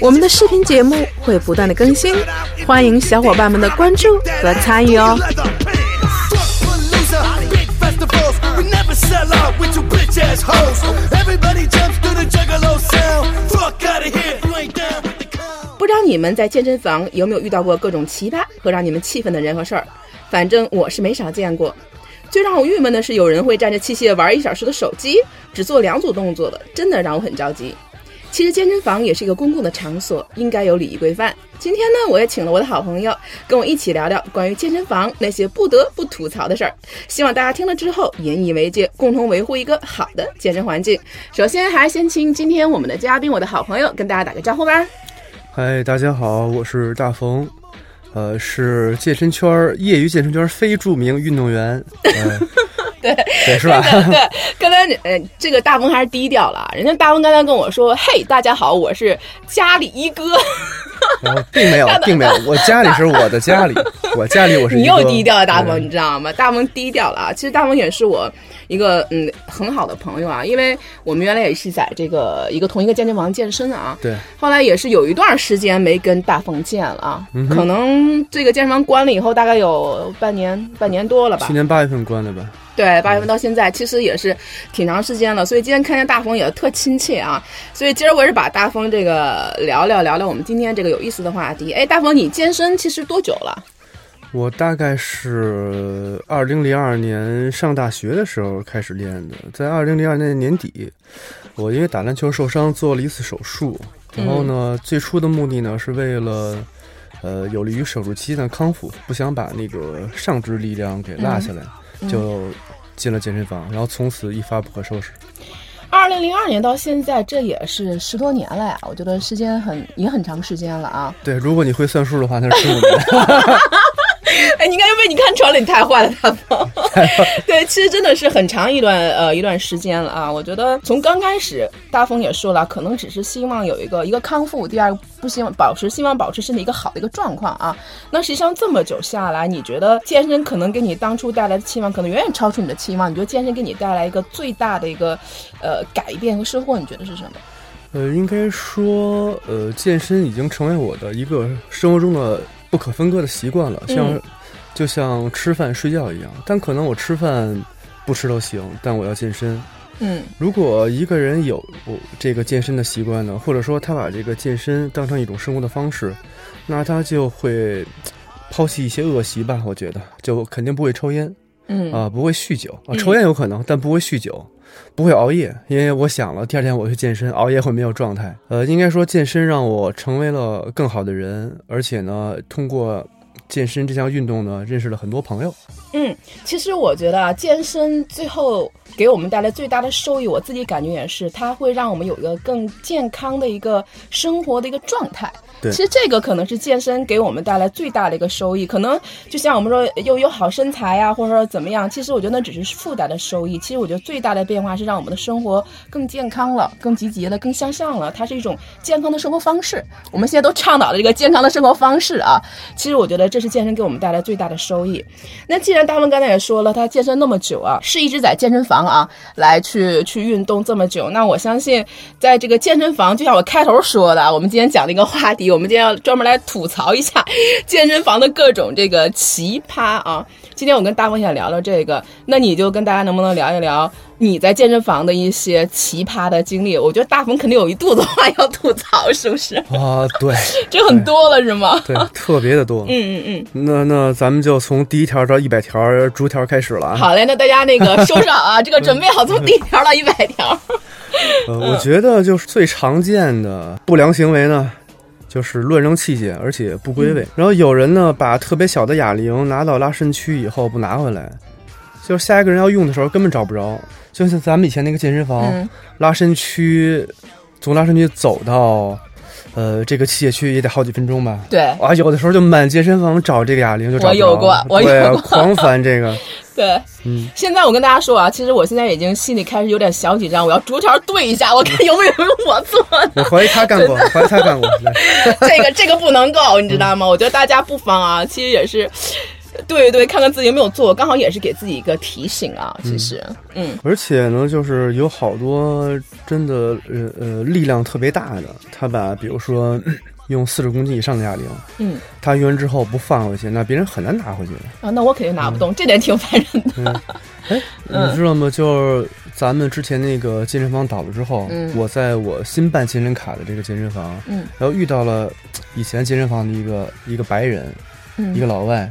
我们的视频节目会不断的更新，欢迎小伙伴们的关注和参与哦。不知道你们在健身房有没有遇到过各种奇葩和让你们气愤的人和事儿？反正我是没少见过。最让我郁闷的是，有人会站着器械玩一小时的手机，只做两组动作的，真的让我很着急。其实健身房也是一个公共的场所，应该有礼仪规范。今天呢，我也请了我的好朋友跟我一起聊聊关于健身房那些不得不吐槽的事儿。希望大家听了之后引以为戒，共同维护一个好的健身环境。首先，还是先请今天我们的嘉宾，我的好朋友跟大家打个招呼吧。嗨，大家好，我是大冯。呃，是健身圈业余健身圈非著名运动员，对对是吧？对，刚才呃，这个大风还是低调了。人家大风刚才跟我说：“嘿，大家好，我是家里一哥。”并没有，并没有，我家里是我的家里，我家里我是。你又低调了，大风，你知道吗？大风低调了啊！其实大风也是我一个嗯很好的朋友啊，因为我们原来也是在这个一个同一个健身房健身啊。对。后来也是有一段时间没跟大风见了啊，可能这个健身房关了以后，大概有半年半年多了吧。去年八月份关的吧。对，八月份到现在其实也是挺长时间了，所以今天看见大风也特亲切啊。所以今儿我也是把大风这个聊聊聊聊我们今天这个有意思的话题。哎，大风，你健身其实多久了？我大概是二零零二年上大学的时候开始练的，在二零零二年年底，我因为打篮球受伤做了一次手术，然后呢，最初的目的呢是为了呃有利于手术期的康复，不想把那个上肢力量给落下来，就。进了健身房，然后从此一发不可收拾。二零零二年到现在，这也是十多年了呀，我觉得时间很也很长时间了啊。对，如果你会算数的话，那是十五年。哎，你应该被你看穿了，你太坏了，大风。对，其实真的是很长一段呃一段时间了啊。我觉得从刚开始，大风也说了，可能只是希望有一个一个康复，第二不希望保持，希望保持身体一个好的一个状况啊。那实际上这么久下来，你觉得健身可能给你当初带来的期望，可能远远超出你的期望？你觉得健身给你带来一个最大的一个呃改变和收获，你觉得是什么？呃，应该说，呃，健身已经成为我的一个生活中的不可分割的习惯了，像。就像吃饭睡觉一样，但可能我吃饭不吃都行，但我要健身。嗯，如果一个人有这个健身的习惯呢，或者说他把这个健身当成一种生活的方式，那他就会抛弃一些恶习吧。我觉得，就肯定不会抽烟，嗯啊，不会酗酒啊，抽烟有可能，但不会酗酒，不会熬夜，因为我想了，第二天我去健身，熬夜会没有状态。呃，应该说健身让我成为了更好的人，而且呢，通过。健身这项运动呢，认识了很多朋友。嗯，其实我觉得啊，健身最后给我们带来最大的收益，我自己感觉也是，它会让我们有一个更健康的一个生活的一个状态。对，其实这个可能是健身给我们带来最大的一个收益。可能就像我们说，又有好身材呀，或者说怎么样，其实我觉得那只是附带的收益。其实我觉得最大的变化是让我们的生活更健康了，更积极了，更向上了。它是一种健康的生活方式。我们现在都倡导的这个健康的生活方式啊，其实我觉得这是健身给我们带来最大的收益。那既然大文刚才也说了，他健身那么久啊，是一直在健身房啊来去去运动这么久，那我相信在这个健身房，就像我开头说的，我们今天讲的一个话题。我们今天要专门来吐槽一下 健身房的各种这个奇葩啊！今天我跟大风想聊聊这个，那你就跟大家能不能聊一聊你在健身房的一些奇葩的经历？我觉得大风肯定有一肚子话要吐槽，是不是？啊，对，这很多了是吗？对，特别的多。嗯嗯嗯。那那咱们就从第一条到一百条逐条开始了啊。好嘞，那大家那个收上啊，这个准备好从第一条到一百条。呃，我觉得就是最常见的不良行为呢。就是乱扔器械，而且不归位。然后有人呢，把特别小的哑铃拿到拉伸区以后不拿回来，就是下一个人要用的时候根本找不着。就像咱们以前那个健身房，拉伸区，从拉伸区走到呃，这个器械区也得好几分钟吧。对，啊，有的时候就满健身房找这个哑铃就找不着。我有过我有对过狂烦这个。对，嗯，现在我跟大家说啊，其实我现在已经心里开始有点小紧张，我要逐条对一下，我看 有没有我做的。我怀疑他干过，怀疑他干过。来 这个这个不能够，你知道吗？我觉得大家不妨啊，其实也是，对对，看看自己有没有做，刚好也是给自己一个提醒啊。其实，嗯而且呢，就是有好多真的呃呃力量特别大的，他把比如说用四十公斤以上的哑铃，嗯他用完之后不放回去，那别人很难拿回去的。啊，那我肯定拿不动，这点挺烦人的。哎，嗯你知道吗？就是咱们之前那个健身房倒了之后，嗯我在我新办健身卡的这个健身房，嗯然后遇到了以前健身房的一个一个白人，嗯，一个老外，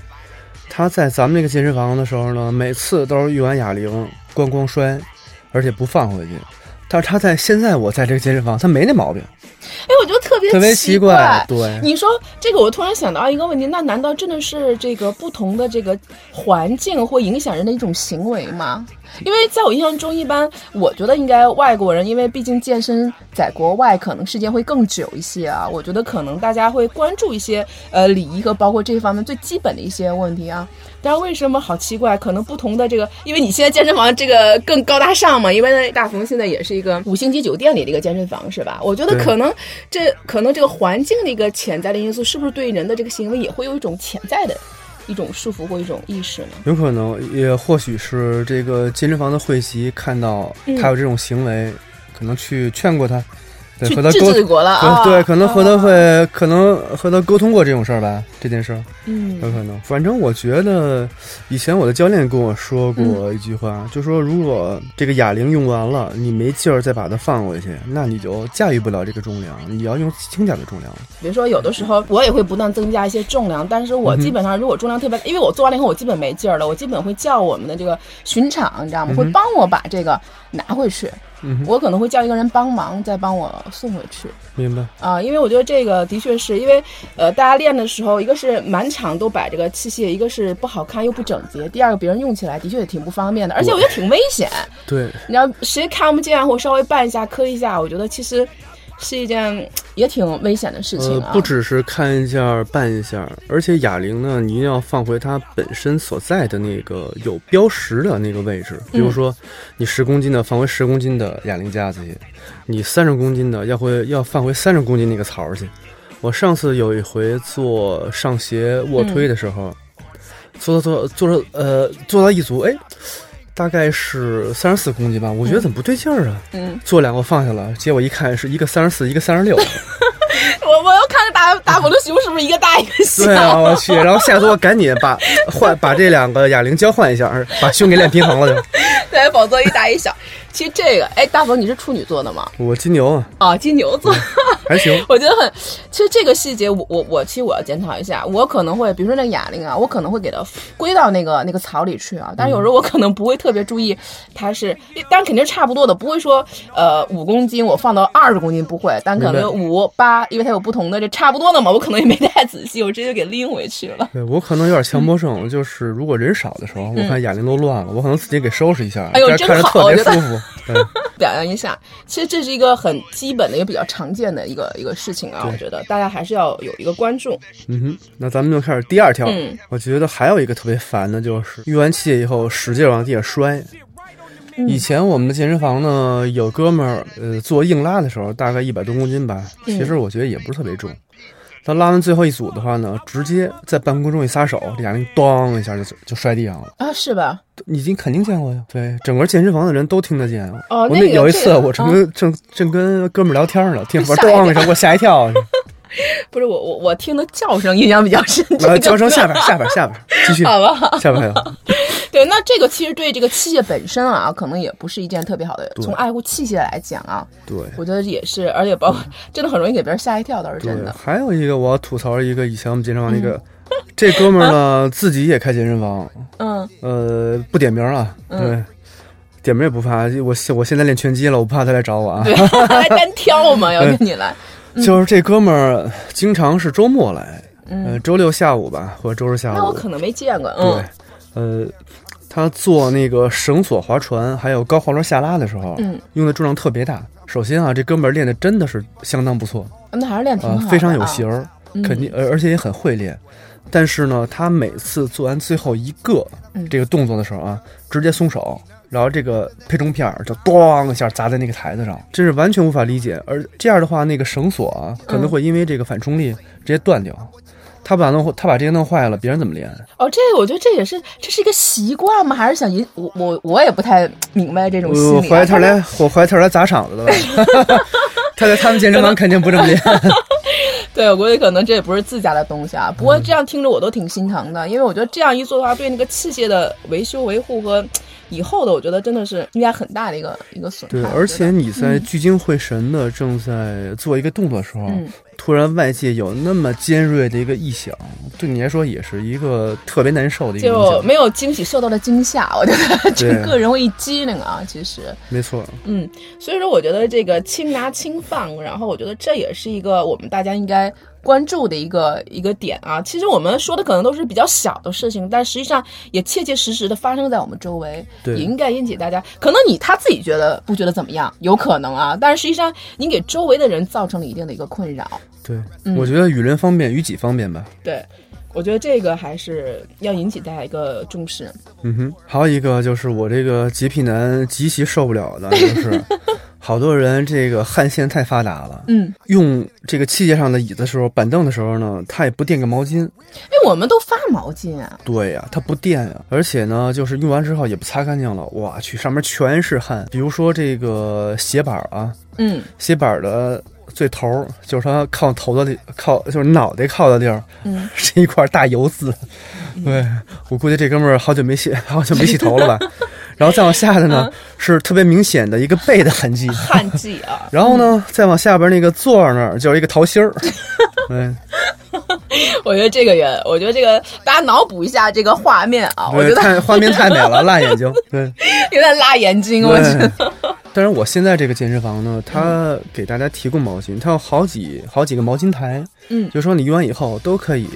他在咱们那个健身房的时候呢，每次都是用完哑铃咣咣摔，而且不放回去。但是他在现在我在这个健身房，他没那毛病，哎，我觉得特别奇怪。对，你说这个，我突然想到一个问题，那难道真的是这个不同的这个环境会影响人的一种行为吗？因为在我印象中，一般我觉得应该外国人，因为毕竟健身在国外可能时间会更久一些啊，我觉得可能大家会关注一些呃礼仪和包括这方面最基本的一些问题啊。但是为什么好奇怪？可能不同的这个，因为你现在健身房这个更高大上嘛，因为大鹏现在也是一个五星级酒店里的一个健身房，是吧？我觉得可能这可能这个环境的一个潜在的因素，是不是对人的这个行为也会有一种潜在的一种束缚或一种意识呢？有可能也或许是这个健身房的会籍看到他有这种行为，可能去劝过他，对，去制和他沟止过了啊？对，可能和他啊，会，可能和他沟通过这种事儿吧，这件事儿嗯有可能。反正我觉得，以前我的教练跟我说过一句话，就说如果这个哑铃用完了，你没劲儿再把它放回去，那你就驾驭不了这个重量，你要用轻点的重量。比如说有的时候我也会不断增加一些重量，但是我基本上如果重量特别，因为我做完了以后我基本没劲儿了，我基本会叫我们的这个巡场，你知道吗？会帮我把这个拿回去。嗯，我可能会叫一个人帮忙，再帮我送回去明白。啊，因为我觉得这个的确是因为，呃，大家练的时候，一个是满场都摆这个器械，一个是不好看又不整洁，第二个别人用起来的确也挺不方便的，而且我觉得挺危险。对，你要谁看不见或稍微绊一下、磕一下，我觉得其实是一件也挺危险的事情啊。，呃不只是看一下、办一下，而且哑铃呢，你一定要放回它本身所在的那个有标识的那个位置。比如说，你十公斤的放回十公斤的哑铃架子去，你三十公斤的要回要放回三十公斤那个槽儿去。我上次有一回做上斜卧推的时候，做到做做到呃做到一组，哎，大概是三十四公斤吧，我觉得怎么不对劲儿啊？嗯，做两个放下了，结果一看是一个三十四，一个三十六。我我又看着大大我的胸是不是一个大一个小？对啊，我去，然后下次我赶紧把换把这两个哑铃交换一下，把胸给练平衡了就。对，宝座一大一小。其实这个，哎，大鹏你是处女座的吗？我金牛啊，啊，金牛座。还行。我觉得很，其实这个细节我我我其实我要检讨一下，我可能会比如说那个哑铃啊，我可能会给它归到那个那个槽里去啊，但是有时候我可能不会特别注意它是，当然肯定是差不多的，不会说呃五公斤我放到二十公斤不会，但可能有五八，因为它有不同的这差不多的嘛，我可能也没太仔细，我直接给拎回去了。对我可能有点强迫症，就是如果人少的时候，我看哑铃都乱了，我可能自己给收拾一下，嗯哎呦真好特别舒服。对，表扬一下，其实这是一个很基本的、也比较常见的一个一个事情啊，我觉得大家还是要有一个关注。嗯哼，那咱们就开始第二条。嗯我觉得还有一个特别烦的就是用完器械以后使劲往地下摔。嗯以前我们的健身房呢，有哥们儿，呃，做硬拉的时候大概一百多公斤吧，嗯其实我觉得也不是特别重。他拉完最后一组的话呢，直接在半空中一撒手，这哑铃咣一下就就摔地上了。啊，是吧？已经肯定见过呀，对，整个健身房的人都听得见。哦我那个这有一次，我正跟、正正跟哥们儿聊天呢，听咣一声，给我吓一跳。不是我我我听的叫声印象比较深，叫声下边下边下边，继续，好吧？下边还有。对，那这个其实对这个器械本身啊，可能也不是一件特别好的。从爱护器械来讲啊，对我觉得也是，而且包括真的很容易给别人吓一跳，倒是真的，。还有一个我要吐槽一个以前我们健身房那个，这哥们儿呢自己也开健身房，嗯，呃，不点名了，嗯对，点名也不怕，我现我现在练拳击了，我不怕他来找我啊。对，还单挑嘛，要跟你来。就是这哥们儿经常是周末来，嗯呃，周六下午吧，或者周日下午。那我可能没见过，对嗯，，呃，他做那个绳索划船还有高滑轮下拉的时候，嗯，用的重量特别大。首先啊，这哥们儿练的真的是相当不错，那还是练挺好非常有型儿，嗯肯定，而而且也很会练。但是呢，他每次做完最后一个嗯这个动作的时候啊，直接松手，然后这个配重片儿就咣一下砸在那个台子上，真是完全无法理解。而这样的话，那个绳索啊可能会因为这个反冲力直接断掉。他把弄他把这些弄坏了，别人怎么练？哦，这个我觉得这也是这是一个习惯吗？还是想引我我我也不太明白这种心理、啊。我怀疑他来，我怀疑他来砸场子的吧？他在他们健身房肯定不这么练。对，我估计可能这也不是自家的东西啊。不过这样听着我都挺心疼的，因为我觉得这样一做的话，对那个器械的维修维护和以后的，我觉得真的是应该很大的一个一个损害。对，而且你在聚精会神的正在做一个动作的时候，嗯突然外界有那么尖锐的一个异响，对你来说也是一个特别难受的一个。就没有惊喜，受到了惊吓，我觉得整个人会一激灵啊。其实，没错，嗯，所以说我觉得这个轻拿轻放，然后我觉得这也是一个我们大家应该关注的一个一个点啊。其实我们说的可能都是比较小的事情，但实际上也切切实实的发生在我们周围，也应该引起大家。可能你他自己觉得不觉得怎么样，有可能啊，但是实际上你给周围的人造成了一定的一个困扰。对，嗯我觉得与人方便，与己方便吧。对，我觉得这个还是要引起大家一个重视。嗯哼，还有一个就是我这个洁癖男极其受不了的，就是 好多人这个汗腺太发达了，嗯，用这个器械上的椅子的时候、板凳的时候呢，他也不垫个毛巾。哎，我们都发毛巾啊。对呀、他不垫啊，而且呢，就是用完之后也不擦干净了，我去，上面全是汗。比如说这个鞋板啊，嗯鞋板的最头儿，就是它靠头的地靠，就是脑袋靠的地儿，嗯，是一块大油渍。对我估计这哥们儿好久没洗，好久没洗头了吧。然后再往下的呢，是特别明显的一个背的痕迹。汗迹啊。然后呢，再往下边那个座儿那儿就是一个桃心儿。对，我觉得这个人，我觉得这个大家脑补一下这个画面啊，我觉，得太画面太美了，辣眼睛。对。有点辣眼睛，我觉得。对，但是我现在这个健身房呢，它给大家提供毛巾，它有好几好几个毛巾台，嗯就说你用完以后都可以，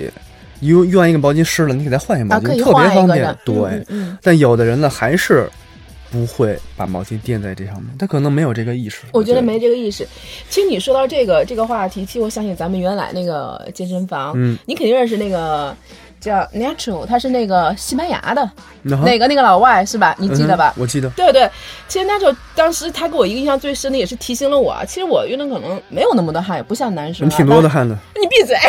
用用完一个毛巾湿了，你给它换一个毛啊，巾，特别方便。对，嗯嗯，但有的人呢还是不会把毛巾垫在这上面，他可能没有这个意识。我觉得没这个意识。其实你说到这个这个话题，其实我想起咱们原来那个健身房，嗯，你肯定认识那个叫 Natural，他是那个西班牙的那好那个那个老外是吧？你记得吧？我记得。对对，其实 Natural 当时他给我一个印象最深的，也是提醒了我啊，其实我运动可能没有那么多汗，也不像男生、啊，挺多的汗的，你闭嘴！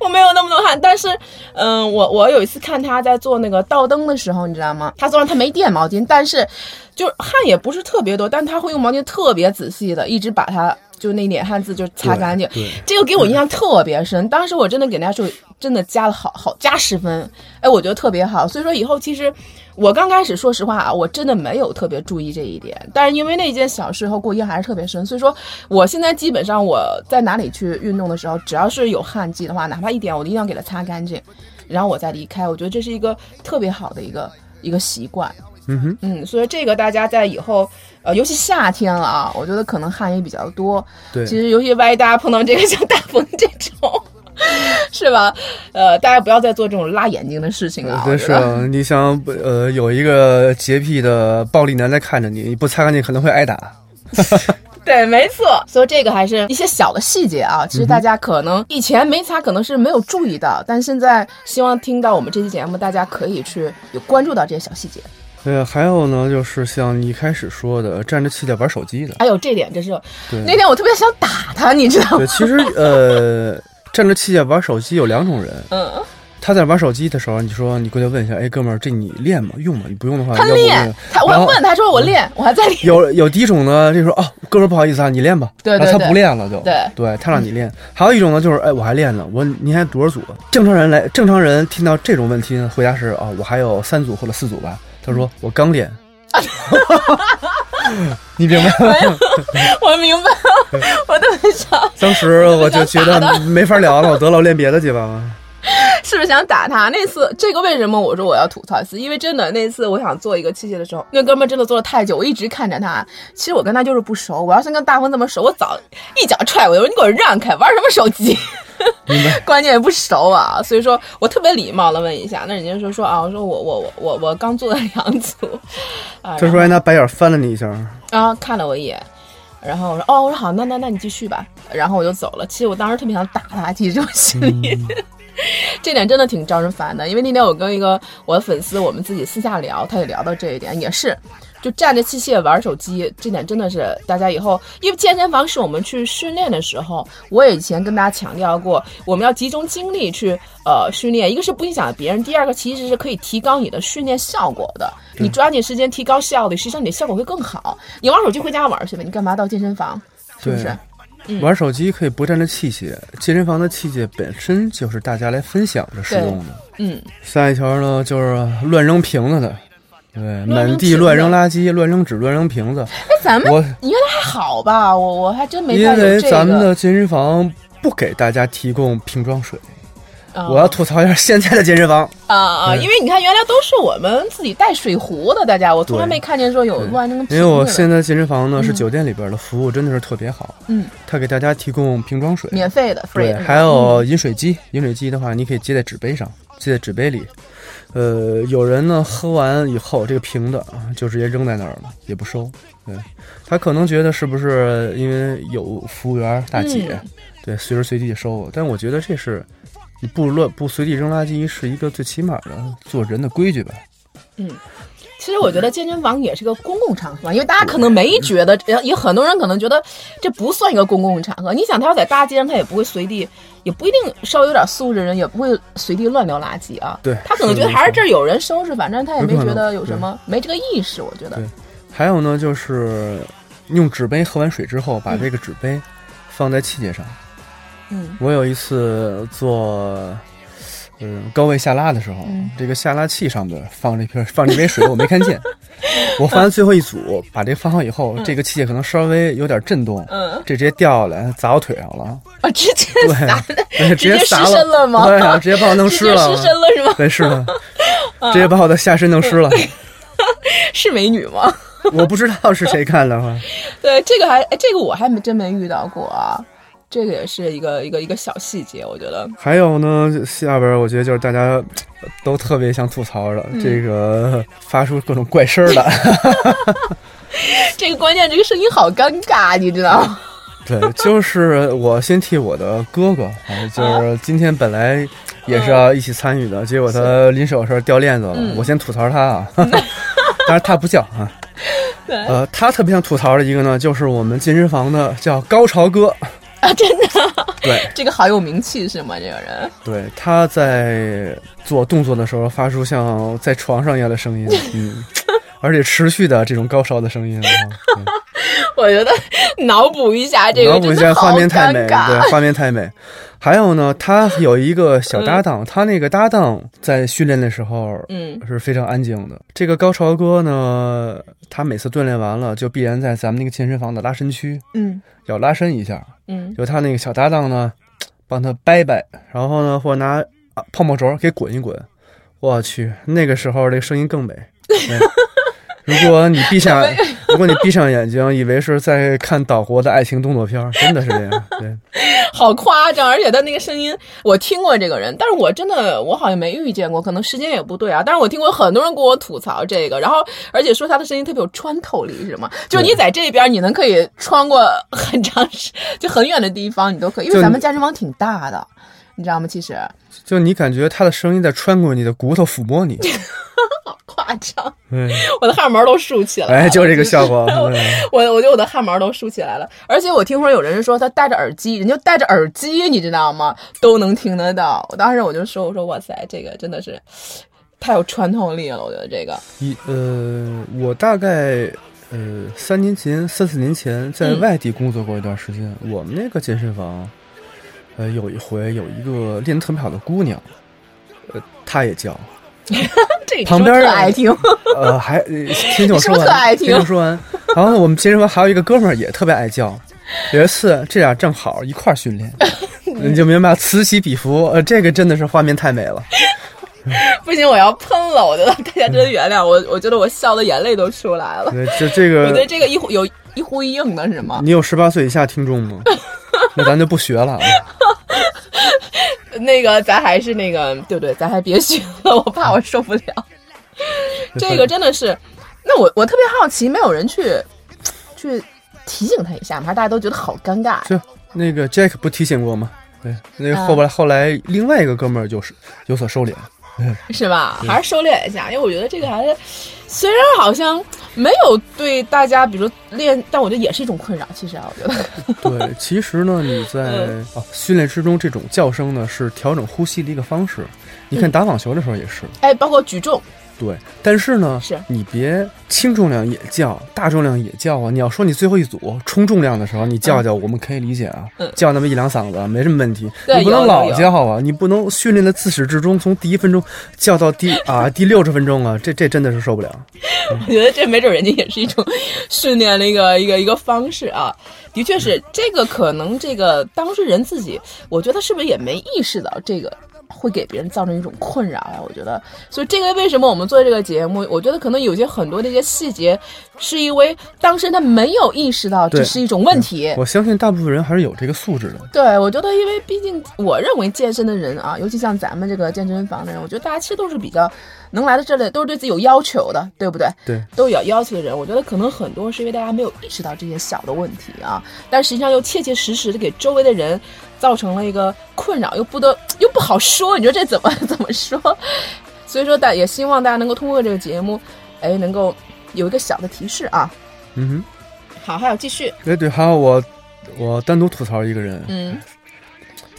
我没有那么多汗，但是，嗯、我我有一次看他在做那个倒灯的时候，你知道吗？他虽然他没垫毛巾，但是就是汗也不是特别多，但他会用毛巾特别仔细的，一直把它就那点汗渍就擦干净。这个给我印象特别深，当时我真的给大家说，真的加了好好加十分，哎，我觉得特别好。所以说以后其实我刚开始说实话啊，我真的没有特别注意这一点，但是因为那件小事后给我印象还是特别深，所以说我现在基本上我在哪里去运动的时候，只要是有汗迹的话，哪怕一点，我一定要给它擦干净，然后我再离开。我觉得这是一个特别好的一个一个习惯。嗯哼，嗯，所以这个大家在以后，呃，尤其夏天了啊，我觉得可能汗也比较多。对其实尤其万一大家碰到这个 像大风这种，是吧？呃，大家不要再做这种辣眼睛的事情了。对是 你想呃有一个洁癖的暴力男在看着你，你不擦干净可能会挨打。对，没错。所以这个还是一些小的细节啊，其实大家可能以前没擦，可能是没有注意到，但现在希望听到我们这期节目，大家可以去有关注到这些小细节。呃，还有呢，就是像你一开始说的，站着气垫玩手机的。还有这点，真是对那天我特别想打他，你知道吗对，？其实呃，站着气垫玩手机有两种人。嗯，他在玩手机的时候，你说你过去问一下，哎，哥们儿，这你练吗？用吗？你不用的话，他练，他我问他说我练，我还在练。有有第一种呢，就说哦，哥们儿不好意思啊，你练吧。对对对他不练了就。对对他让你练。还有一种呢，就是哎，我还练呢。我说你还多少组？正常人来，正常人听到这种问题呢，回答是啊、我还有三组或者四组吧。他说我刚练。你明白吗？我明白了，我特别想，当时我就觉得没法聊了，我得了，我练别的去吧。是不是想打他？那次这个为什么我说我要吐槽一次？因为真的那次我想做一个器械的时候，那哥们儿真的做了太久，我一直看着他。其实我跟他就是不熟，我要是跟大风这么熟，我早一脚踹过去，我说你给我让开，玩什么手机？关键也不熟啊，所以说我特别礼貌的问一下，那人家说说啊，我说我我我我我刚做了两组，啊，这时候还拿白眼翻了你一下，啊看了我一眼，然后我说哦，我说好，那那那你继续吧。然后我就走了。其实我当时特别想打他，其实我心里。这点真的挺招人烦的，因为那天我跟一个我的粉丝，我们自己私下聊，他也聊到这一点，也是，就站着器械玩手机，这点真的是大家以后，因为健身房是我们去训练的时候，我也以前跟大家强调过，我们要集中精力去呃训练，一个是不影响别人，第二个其实是可以提高你的训练效果的，你抓紧时间提高效率，实际上你的效果会更好。你玩手机回家玩去呗，你干嘛到健身房？是不是？玩手机可以不占着器械，健身房的器械本身就是大家来分享着使用的。嗯，下一条呢就是乱扔瓶子的，对，满地乱扔垃圾、乱扔纸、乱扔瓶子。哎，咱们我原来还好吧？我我还真没因为咱们的健身房不给大家提供瓶装水。我要吐槽一下现在的健身房啊啊！因为你看，原来都是我们自己带水壶的，大家我从来没看见说有。因为我现在健身房呢是酒店里边的服务，真的是特别好。嗯，他给大家提供瓶装水，免费的。对，还有饮水机，饮水机的话你可以接在纸杯上，接在纸杯里。呃，有人呢喝完以后，这个瓶子就直接扔在那儿了，也不收。对，他可能觉得是不是因为有服务员大姐，对，随时随地收。但我觉得这是。你不乱不随地扔垃圾是一个最起码的做人的规矩吧？嗯，其实我觉得健身房也是个公共场合，因为大家可能没觉得，有很多人可能觉得这不算一个公共场合。你想，他要在大街上，他也不会随地，也不一定稍微有点素质人也不会随地乱丢垃圾啊。对，他可能觉得还是这儿有人收拾，反正他也没觉得有什么，没这个意识。我觉得。对，还有呢，就是用纸杯喝完水之后，把这个纸杯放在器械上。我有一次做，嗯，高位下拉的时候，这个下拉器上边放了一瓶 放这杯水，我没看见。我放完最后一组，把这放好以后，这个器械可能稍微有点震动，嗯，这直接掉下来砸我腿上了。啊，直接对，直接湿身了吗？对啊，直接把我弄湿了。湿身了是吗？没事了，直接把我的下身弄湿了。是美女吗？我不知道是谁看的哈。对，这个还这个我还没真没遇到过啊。这个也是一个一个一个小细节，我觉得。还有呢，下边我觉得就是大家都特别想吐槽的，这个发出各种怪声的。这个关键，这个声音好尴尬，你知道吗？对，就是我先替我的哥哥，就是今天本来也是要一起参与的，结果他临手时候掉链子了，我先吐槽他啊。但是他不叫啊。呃，他特别想吐槽的一个呢，就是我们健身房的叫高潮哥。啊，真的，对，这个好有名气是吗？这个人，对，他在做动作的时候发出像在床上一样的声音，嗯，而且持续的这种高潮的声音。我觉得脑补一下这个，脑补一下画面太美，对，画面太美。还有呢，他有一个小搭档，他那个搭档在训练的时候，嗯，是非常安静的。这个高潮哥呢，他每次锻炼完了，就必然在咱们那个健身房的拉伸区，嗯，要拉伸一下。嗯，就他那个小搭档呢，帮他掰掰，然后呢，或者拿泡沫轴给滚一滚。我去，那个时候这个声音更美。如果你闭上，如果你闭上眼睛，以为是在看岛国的爱情动作片，真的是这样。对，好夸张，而且他那个声音，我听过这个人，但是我真的我好像没遇见过，可能时间也不对啊。但是我听过很多人跟我吐槽这个，然后而且说他的声音特别有穿透力，是吗？就你在这边，你能可以穿过很长时，就很远的地方，你都可以，因为咱们健身房挺大的，你知道吗？其实，就你感觉他的声音在穿过你的骨头，抚摸你。好夸张！我的汗毛都竖起来了。哎，就这个效果。我我觉得我的汗毛都竖起来了。而且我听说有人说他戴着耳机，人家戴着耳机，你知道吗？都能听得到。我当时我就说，我说哇塞，这个真的是太有穿透力了。我觉得这个。一呃，我大概呃三年前、三四年前在外地工作过一段时间。我们那个健身房，呃，有一回有一个练得特别好的姑娘，呃，她也叫。这旁边爱听，呃，还 听听我说完，听我说完。然后我们健身房还有一个哥们儿也特别爱叫。有一次，这俩正好一块儿训练，你就明白此起彼伏。呃，这个真的是画面太美了。不行，我要喷了！我觉得 大家真的原谅我，我觉得我笑的眼泪都出来了。对，就这个，我觉得这个一呼有一呼一应的是吗？你有十八岁以下听众吗？那咱就不学了。那个，咱还是那个，对不对？咱还别学了，我怕我受不了。这个真的是，那我我特别好奇，没有人去去提醒他一下吗？还是大家都觉得好尴尬？是那个 Jack 不提醒过吗？对，那个后来后来另外一个哥们儿就是有所收敛，是吧？还是收敛一下，因为我觉得这个还是虽然好像没有对大家，比如说练，但我觉得也是一种困扰。其实啊，我觉得对，其实呢，你在啊 训练之中，这种叫声呢是调整呼吸的一个方式。你看打网球的时候也是，哎，包括举重。对，但是呢，是你别轻重量也叫，大重量也叫啊！你要说你最后一组冲重量的时候，你叫叫，我们可以理解啊，叫那么一两嗓子没什么问题。你不能老叫啊，你不能训练的自始至终，从第一分钟叫到第 啊第六十分钟啊，这这真的是受不了。我觉得这没准人家也是一种训练的一个 一个一个方式啊，的确是这个可能这个当事人自己，我觉得是不是也没意识到这个。会给别人造成一种困扰呀，我觉得，所以这个为什么我们做这个节目？我觉得可能有些很多的一些细节，是因为当事人他没有意识到这是一种问题。我相信大部分人还是有这个素质的。对，我觉得，因为毕竟我认为健身的人啊，尤其像咱们这个健身房的人，我觉得大家其实都是比较能来到这里，都是对自己有要求的，对不对？对，都有要求的人，我觉得可能很多是因为大家没有意识到这些小的问题啊，但实际上又切切实实的给周围的人。造成了一个困扰，又不得又不好说，你说这怎么 怎么说？所以说，大也希望大家能够通过这个节目，哎，能够有一个小的提示啊。嗯哼，好，还有继续。哎，对，还有我，我单独吐槽一个人。嗯，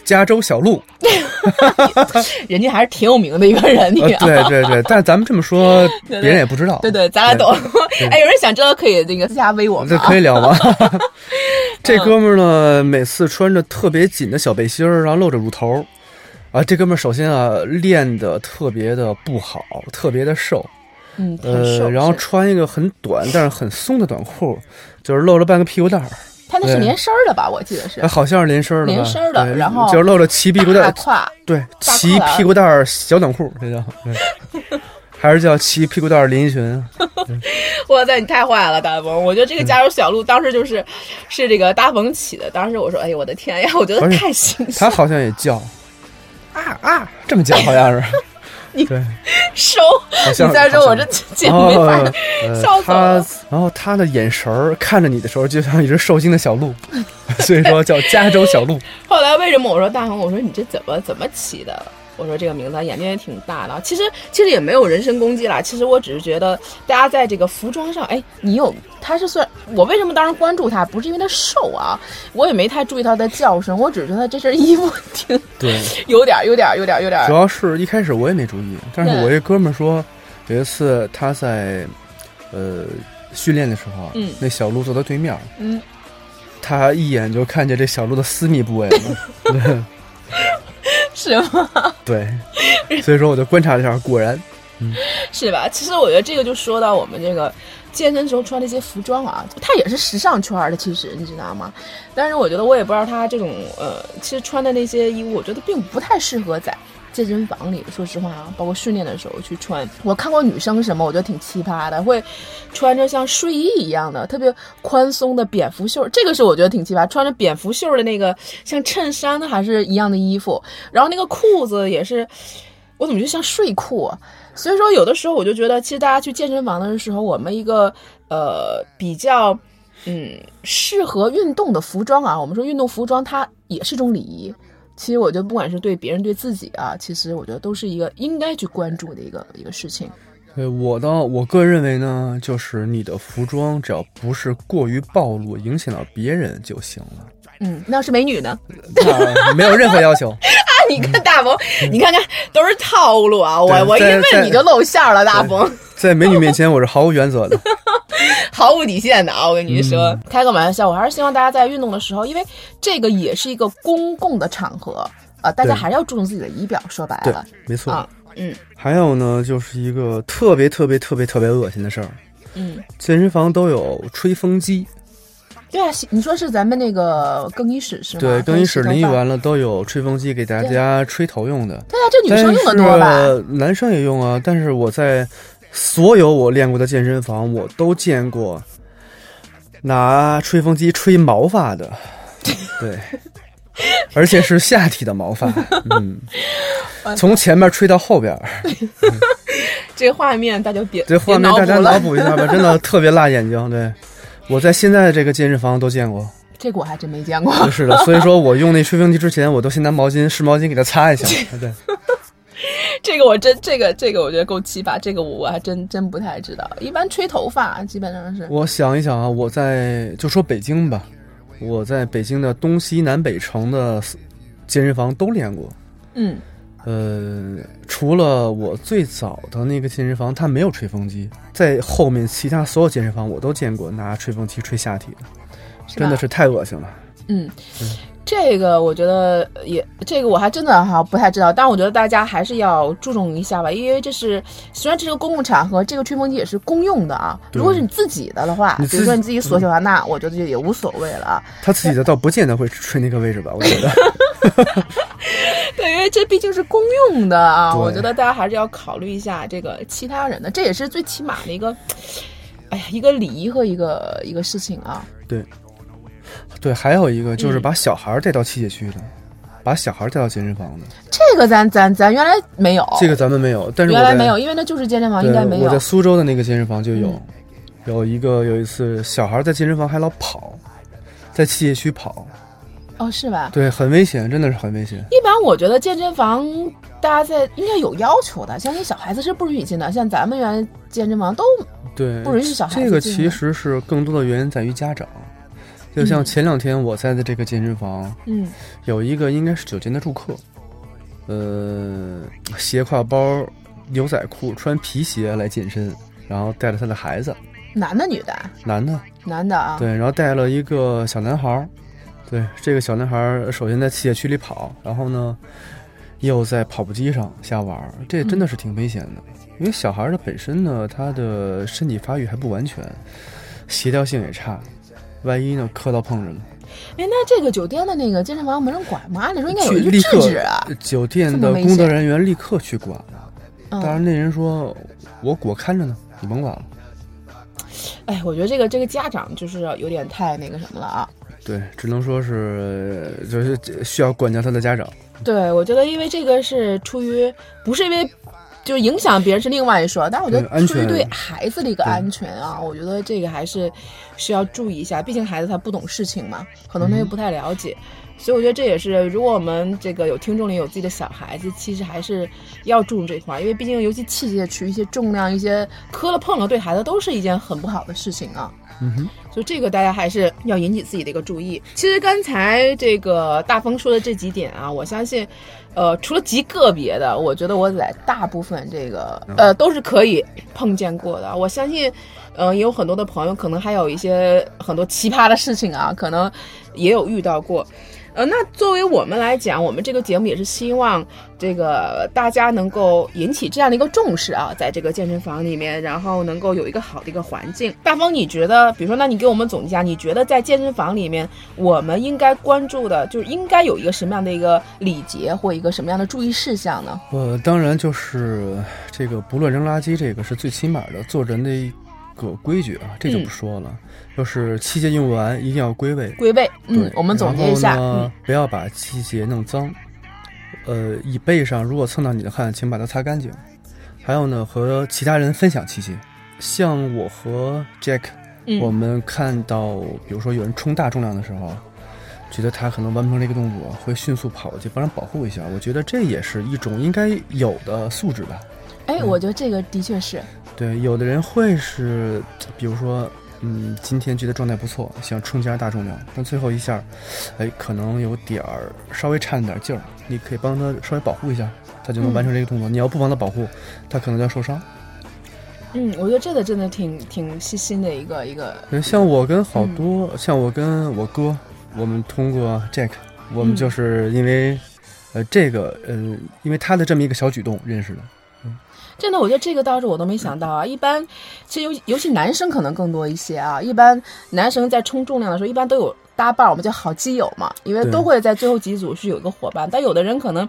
加州小鹿，人家还是挺有名的一个人。你对对对，但咱们这么说，别人也不知道。对对，咱俩懂。哎，有人想知道可以那个私下微我吗？这可以聊吗？这哥们儿呢，每次穿着特别紧的小背心儿，然后露着乳头，啊，这哥们儿首先啊练的特别的不好，特别的瘦，嗯，呃，然后穿一个很短但是很松的短裤，就是露着半个屁股蛋儿。他那是连身的吧？我记得是，好像是连身的，连身的，然后就是露着齐屁股蛋，胯，对，齐屁股蛋儿小短裤，这叫。还是叫齐屁股蛋儿连衣裙。哇塞，你太坏了，大鹏！我觉得这个加入小鹿当时就是，是这个大鹏起的。当时我说：“哎呦，我的天呀！”我觉得太新鲜。他好像也叫啊啊，这么叫好像是。你对收，你再说我这姐没法笑死了，然后他的眼神儿看着你的时候，就像一只受惊的小鹿，所以说叫加州小鹿。后来为什么我说大红？我说你这怎么怎么起的？我说这个名字眼睛也挺大的，其实其实也没有人身攻击啦。其实我只是觉得大家在这个服装上，哎，你有他是算我为什么当时关注他，不是因为他瘦啊，我也没太注意他的叫声，我只是觉得这身衣服挺对，有点有点有点有点。主要是一开始我也没注意，但是我一哥们说有一次他在呃训练的时候，嗯，那小鹿坐他对面，嗯，他一眼就看见这小鹿的私密部位了。是吗？对，所以说我就观察了一下，果然，嗯，是吧？其实我觉得这个就说到我们这个健身时候穿那些服装啊，它也是时尚圈的，其实你知道吗？但是我觉得我也不知道他这种呃，其实穿的那些衣物，我觉得并不太适合在。健身房里，说实话啊，包括训练的时候去穿。我看过女生什么，我觉得挺奇葩的，会穿着像睡衣一样的特别宽松的蝙蝠袖，这个是我觉得挺奇葩。穿着蝙蝠袖的那个像衬衫的还是一样的衣服，然后那个裤子也是，我怎么就像睡裤？所以说有的时候我就觉得，其实大家去健身房的时候，我们一个呃比较嗯适合运动的服装啊，我们说运动服装它也是一种礼仪。其实我觉得，不管是对别人对自己啊，其实我觉得都是一个应该去关注的一个一个事情。对我倒，我个人认为呢，就是你的服装只要不是过于暴露，影响到别人就行了。嗯，那要是美女呢？没有任何要求啊！你看大鹏，你看看都是套路啊！我我一问你就露馅了，大鹏。在美女面前，我是毫无原则的。毫无底线的啊！我跟你说，开个玩笑，我还是希望大家在运动的时候，因为这个也是一个公共的场合啊，大家还是要注重自己的仪表。说白了，没错啊，嗯。还有呢，就是一个特别特别特别特别恶心的事儿，嗯，健身房都有吹风机。对啊，你说是咱们那个更衣室是吗？对，更衣室淋浴完了都有吹风机给大家吹头用的。对啊，这女生用的多吧？男生也用啊，但是我在。所有我练过的健身房，我都见过拿吹风机吹毛发的，对，而且是下体的毛发，嗯，从前面吹到后边，这画面大家别这画面大家脑补一下吧，真的特别辣眼睛。对我在现在的这个健身房都见过。这个我还真没见过。是的，所以说我用那吹风机之前，我都先拿毛巾湿毛巾给它擦一下。对，这个我真这个这个我觉得够奇葩，这个我我还真真不太知道。一般吹头发基本上是。我想一想啊，我在就说北京吧，我在北京的东西南北城的健身房都练过。嗯。呃，除了我最早的那个健身房，它没有吹风机，在后面其他所有健身房我都见过拿吹风机吹下体的，真的是太恶心了。嗯。这个我觉得也，这个我还真的哈不太知道，但我觉得大家还是要注重一下吧，因为这是虽然这是个公共场合，这个吹风机也是公用的啊。如果是你自己的的话，比如说你自己锁起来，那我觉得就也无所谓了。他自己的倒不见得会吹那个位置吧，我觉得。对，因为这毕竟是公用的啊，我觉得大家还是要考虑一下这个其他人的，这也是最起码的一个，哎呀，一个礼仪和一个一个事情啊。对。对，还有一个就是把小孩带到器械区的，把小孩带到健身房的。这个咱咱咱原来没有，这个咱们没有，但是原来没有，因为那就是健身房，应该没有。我在苏州的那个健身房就有，有一个有一次小孩在健身房还老跑，在器械区跑。哦，是吧？对，很危险，真的是很危险。一般我觉得健身房大家在应该有要求的，像那小孩子是不允许进的，像咱们原来健身房都对不允许小孩子这个其实是更多的原因在于家长。就像前两天我在的这个健身房，嗯，有一个应该是酒店的住客，呃，斜挎包、牛仔裤、穿皮鞋来健身，然后带着他的孩子，男的女的？男的，男的啊。对，然后带了一个小男孩儿，对，这个小男孩儿首先在器械区里跑，然后呢，又在跑步机上瞎玩儿，这真的是挺危险的，因为小孩儿的本身呢，他的身体发育还不完全，协调性也差。万一呢？磕到碰着了。哎，那这个酒店的那个健身房没人管吗？按理说应该有一个制止啊。酒店的工作人员立刻去管了。当然，那人说：“我我看着呢，你甭管了。”哎，我觉得这个这个家长就是有点太那个什么了啊。对，只能说是就是需要管教他的家长。对，我觉得因为这个是出于不是因为。就影响别人是另外一说，但是我觉得出于对孩子的一个安全啊，我觉得这个还是需要注意一下。毕竟孩子他不懂事情嘛，可能他又不太了解，所以我觉得这也是如果我们这个有听众里有自己的小孩子，其实还是要注重这块，因为毕竟尤其器械区一些重量、一些磕了碰了，对孩子都是一件很不好的事情啊。嗯哼，所以这个大家还是要引起自己的一个注意。其实刚才这个大风说的这几点啊，我相信。呃，除了极个别的，我觉得我在大部分这个呃都是可以碰见过的。我相信，呃，也有很多的朋友可能还有一些很多奇葩的事情啊，可能也有遇到过。呃，那作为我们来讲，我们这个节目也是希望这个大家能够引起这样的一个重视啊，在这个健身房里面，然后能够有一个好的一个环境。大风，你觉得，比如说，那你给我们总结一下，你觉得在健身房里面，我们应该关注的，就是应该有一个什么样的一个礼节或一个什么样的注意事项呢？呃，当然就是这个不乱扔垃圾，这个是最起码的做人的一个规矩啊，这就不说了。就是器械用完一定要归位，归位。嗯，我们总结一下，嗯，不要把器械弄脏。呃，椅背上如果蹭到你的汗，请把它擦干净。还有呢，和其他人分享器械。像我和 Jack，我们看到，比如说有人冲大重量的时候，觉得他可能完不成这个动作，会迅速跑过去帮人保护一下。我觉得这也是一种应该有的素质吧。哎，我觉得这个的确是。对，有的人会是，比如说。嗯，今天觉得状态不错，想冲击下大重量，但最后一下，哎，可能有点儿稍微差了点劲儿，你可以帮他稍微保护一下，他就能完成这个动作。你要不帮他保护，他可能就要受伤。嗯，我觉得这个真的挺挺细心的一个一个。像我跟好多，像我跟我哥，我们通过 Jack，我们就是因为，呃，这个，呃，因为他的这么一个小举动认识的。真的，我觉得这个倒是我都没想到啊。一般，其实尤尤其男生可能更多一些啊。一般男生在冲重量的时候，一般都有搭伴，我们叫好基友嘛，因为都会在最后几组是有一个伙伴。但有的人可能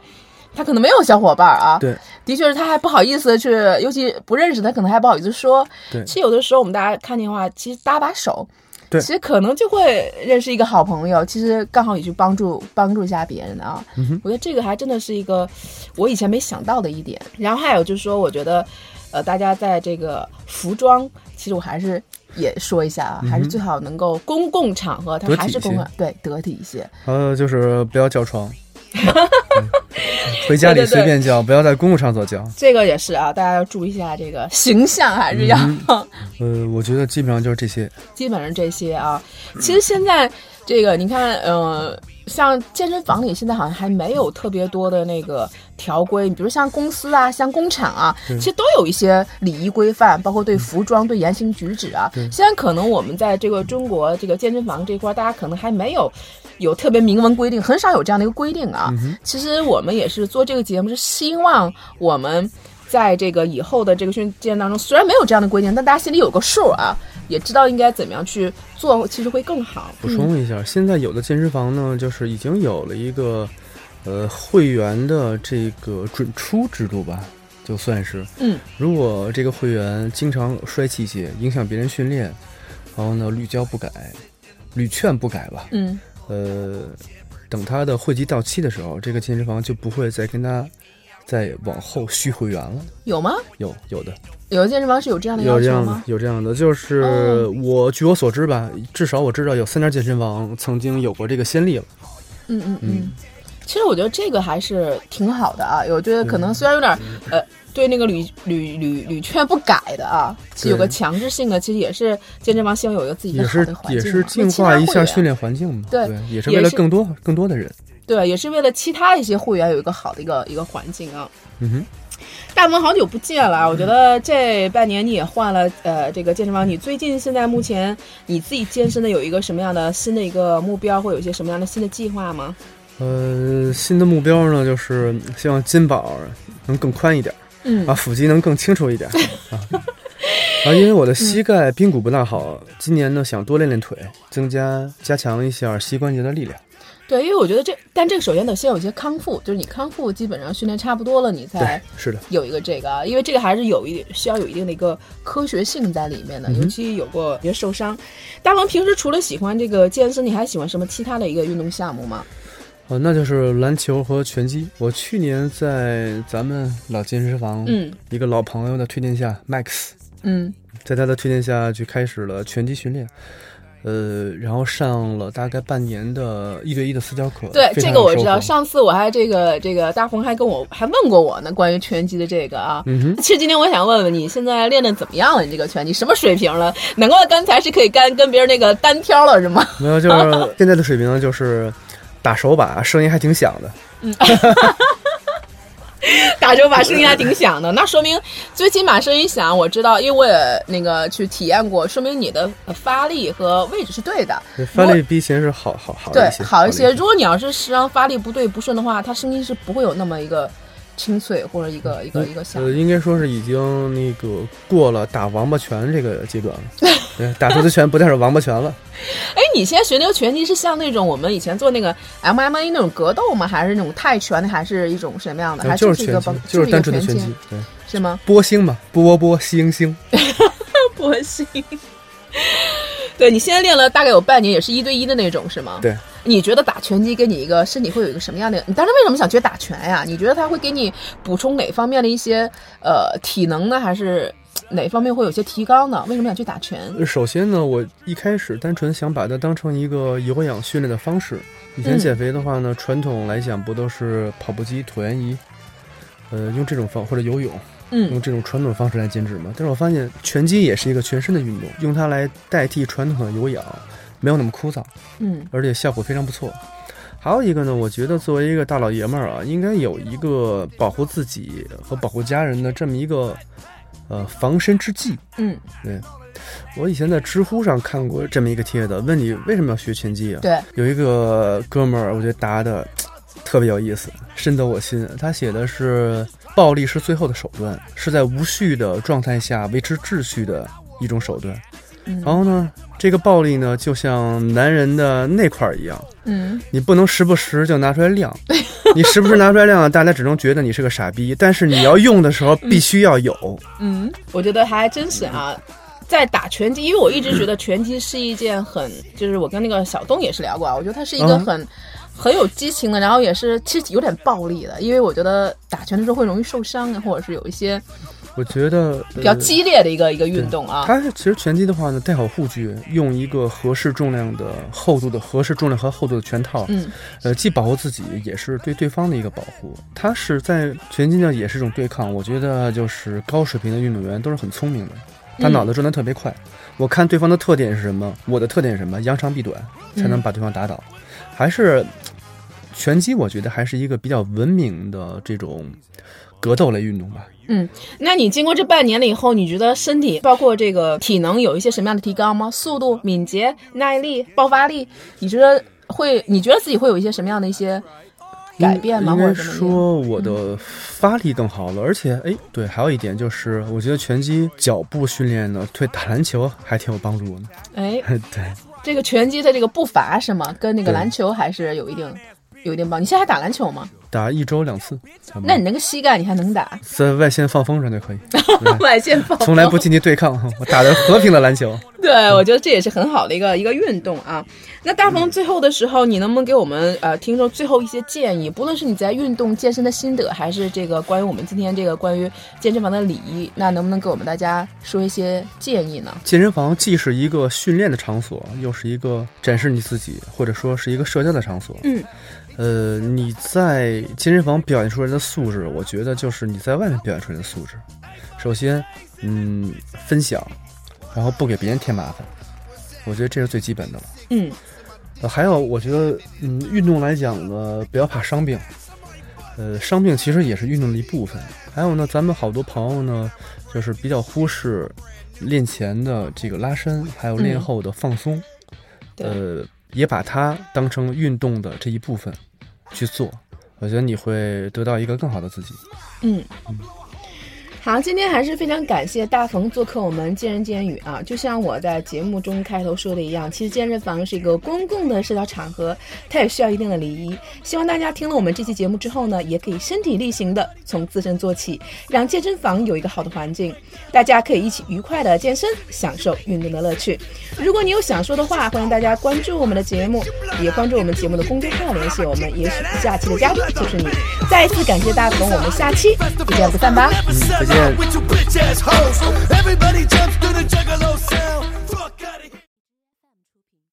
他可能没有小伙伴啊。对，的确是他还不好意思去，尤其不认识他，可能还不好意思说。对，其实有的时候我们大家看见的话，其实搭把手，对其实可能就会认识一个好朋友，其实刚好也去帮助帮助一下别人啊。嗯我觉得这个还真的是一个我以前没想到的一点。然后还有就是说，我觉得呃，大家在这个服装，其实我还是。也说一下啊，还是最好能够公共场合，它还是公共对得体一些。还有就是不要叫床，嗯 回家里对对对随便叫，不要在公共场所叫。这个也是啊，大家要注意一下这个形象，还是要、呃，我觉得基本上就是这些。基本上这些啊。其实现在这个你看，呃，像健身房里现在好像还没有特别多的那个条规，比如像公司啊、像工厂啊，其实都有一些礼仪规范，包括对服装、对言行举止啊。现在可能我们在这个中国这个健身房这块儿，大家可能还没有。有特别明文规定，很少有这样的一个规定啊。其实我们也是做这个节目，是希望我们在这个以后的这个训练当中，虽然没有这样的规定，但大家心里有个数啊，也知道应该怎么样去做，其实会更好。补充一下，现在有的健身房呢，就是已经有了一个呃会员的这个准出制度吧，就算是。嗯。如果这个会员经常摔器械，影响别人训练，然后呢屡教不改，屡劝不改吧，嗯呃，等他的会籍到期的时候，这个健身房就不会再跟他再往后续会员了。有吗？有有的，有的健身房是有这样的要有这样的有这样的，就是哦我据我所知吧，至少我知道有三家健身房曾经有过这个先例了。嗯嗯嗯。其实我觉得这个还是挺好的啊，我觉得可能虽然有点儿呃，对那个屡屡屡屡劝不改的啊，其有个对强制性的，其实也是健身房希望有一个自己的好也是的环境嘛也是净化一下训。练环境嘛，对也是为了更多更多的人。对，也是为了其他一些会员有一个好的一个一个环境啊。嗯哼，大萌好久不见了啊，我觉得这半年你也换了呃这个健身房，你最近现在目前你自己健身的有一个什么样的新的一个目标，或有一些什么样的新的计划吗？呃，新的目标呢，就是希望肩膀能更宽一点，嗯啊，腹肌能更清楚一点啊。啊，因为我的膝盖髌骨不大好，今年呢想多练练腿，增加加强一下膝关节的力量。对，因为我觉得这，但这个首先得先有一些康复，就是你康复基本上训练差不多了，你才，是的，有一个这个啊，因为这个还是有一点需要有一定的一个科学性在里面的，尤其有过别受伤。大王平时除了喜欢这个健身，你还喜欢什么其他的一个运动项目吗？哦，那就是篮球和拳击。我去年在咱们老健身房，嗯一个老朋友的推荐下，Max，嗯在他的推荐下去开始了拳击训练，呃，然后上了大概半年的一对一的私教课。对，这个我知道。上次我还这个这个大鹏还跟我还问过我呢，关于拳击的这个啊。嗯哼，其实今天我想问问你，现在练的怎么样了？你这个拳击什么水平了？难怪刚才是可以干跟别人那个单挑了，是吗？没有，就是现在的水平呢，就是打手把声音还挺响的。打手把声音还挺响的，那说明最起码声音响，我知道，因为我也那个去体验过，说明你的呃发力和位置是对的。发力比以前是好好好对一些，，好一些。如果你要是实际上发力不对不顺的话，它声音是不会有那么一个清脆或者一个一个一个响呃，。应该说是已经那个过了打王八拳这个阶段了。对，打出的拳不再是王八拳了。哎，你现在学那个拳击是像那种我们以前做那个 MMA 那种格斗吗？还是那种泰拳的？还是一种什么样的？还呃就是拳击一个，就是单纯的拳击拳击，对，是吗？波星嘛，波波星星。波星。对你现在练了大概有半年，也是一对一的那种，是吗？对。你觉得打拳击给你一个身体会有一个什么样的？你当时为什么想学打拳呀？你觉得它会给你补充哪方面的一些呃体能呢？还是哪方面会有些提高呢？为什么想去打拳？首先呢，我一开始单纯想把它当成一个有氧训练的方式。以前嗯减肥的话呢，传统来讲不都是跑步机、椭圆仪，呃，用这种方或者游泳，嗯用这种传统方式来减脂嘛。但是我发现拳击也是一个全身的运动，用它来代替传统的有氧，没有那么枯燥，嗯而且效果非常不错。还有一个呢，我觉得作为一个大老爷们儿啊，应该有一个保护自己和保护家人的这么一个呃防身之计。嗯，对我以前在知乎上看过这么一个帖子，问你为什么要学拳击啊？对，有一个哥们儿，我觉得答的特别有意思，深得我心。他写的是暴力是最后的手段，是在无序的状态下维持秩序的一种手段。嗯然后呢，这个暴力呢，就像男人的那块儿一样，嗯你不能时不时就拿出来亮，你时不时拿出来亮，大家只能觉得你是个傻逼。但是你要用的时候，必须要有。嗯，我觉得还真是啊。在打拳击，因为我一直觉得拳击是一件很，就是我跟那个小东也是聊过啊，我觉得它是一个很、很有激情的，然后也是其实有点暴力的，因为我觉得打拳的时候会容易受伤啊，或者是有一些我觉得比较呃激烈的一个、一个运动啊。它其实拳击的话呢，戴好护具，用一个合适重量的厚度的合适重量和厚度的拳套，嗯，呃，既保护自己，也是对对方的一个保护。它是在拳击呢，也是一种对抗。我觉得就是高水平的运动员都是很聪明的，他嗯脑子转得特别快。我看对方的特点是什么，我的特点是什么，扬长避短，才能把对方打倒。还是拳击，我觉得还是一个比较文明的这种格斗类运动吧。嗯那你经过这半年了以后，你觉得身体包括这个体能有一些什么样的提高吗？速度、敏捷、耐力、爆发力，你觉得会？你觉得自己会有一些什么样的一些改变吗？或者？说我的发力更好了，而且哎，对，还有一点就是，我觉得拳击脚步训练呢，对打篮球还挺有帮助的。哎，对，这个拳击的这个步伐是吗？跟那个篮球还是有一定有一定帮。你现在还打篮球吗？打一周两次，那你那个膝盖你还能打？在外线放风筝就可以，外线放从来不进去对抗，我打的和平的篮球。对，我觉得这也是很好的一个一个运动啊。那大鹏最后的时候，你能不能给我们呃听众最后一些建议？不论是你在运动健身的心得，还是这个关于我们今天这个关于健身房的礼仪，那能不能给我们大家说一些建议呢？健身房既是一个训练的场所，又是一个展示你自己，或者说是一个社交的场所。嗯，呃，你在健身房表现出来的素质，我觉得就是你在外面表现出来的素质。首先，嗯，分享，然后不给别人添麻烦，我觉得这是最基本的了。嗯呃，还有，我觉得，嗯，运动来讲呢，不要怕伤病。呃，伤病其实也是运动的一部分。还有呢，咱们好多朋友呢，就是比较忽视练前的这个拉伸，还有练嗯后的放松。对呃，也把它当成运动的这一部分去做，我觉得你会得到一个更好的自己。嗯嗯。好，今天还是非常感谢大鹏做客我们健人健语啊！就像我在节目中开头说的一样，其实健身房是一个公共的社交场合，它也需要一定的礼仪。希望大家听了我们这期节目之后呢，也可以身体力行的从自身做起，让健身房有一个好的环境，大家可以一起愉快的健身，享受运动的乐趣。如果你有想说的话，欢迎大家关注我们的节目，也关注我们节目的公众号联系我们，也许下期的嘉宾就是你。再一次感谢大鹏，我们下期不见不散吧。yeah. with you bitch ass hoes. Everybody jumps to the juggalo sound. Fuck out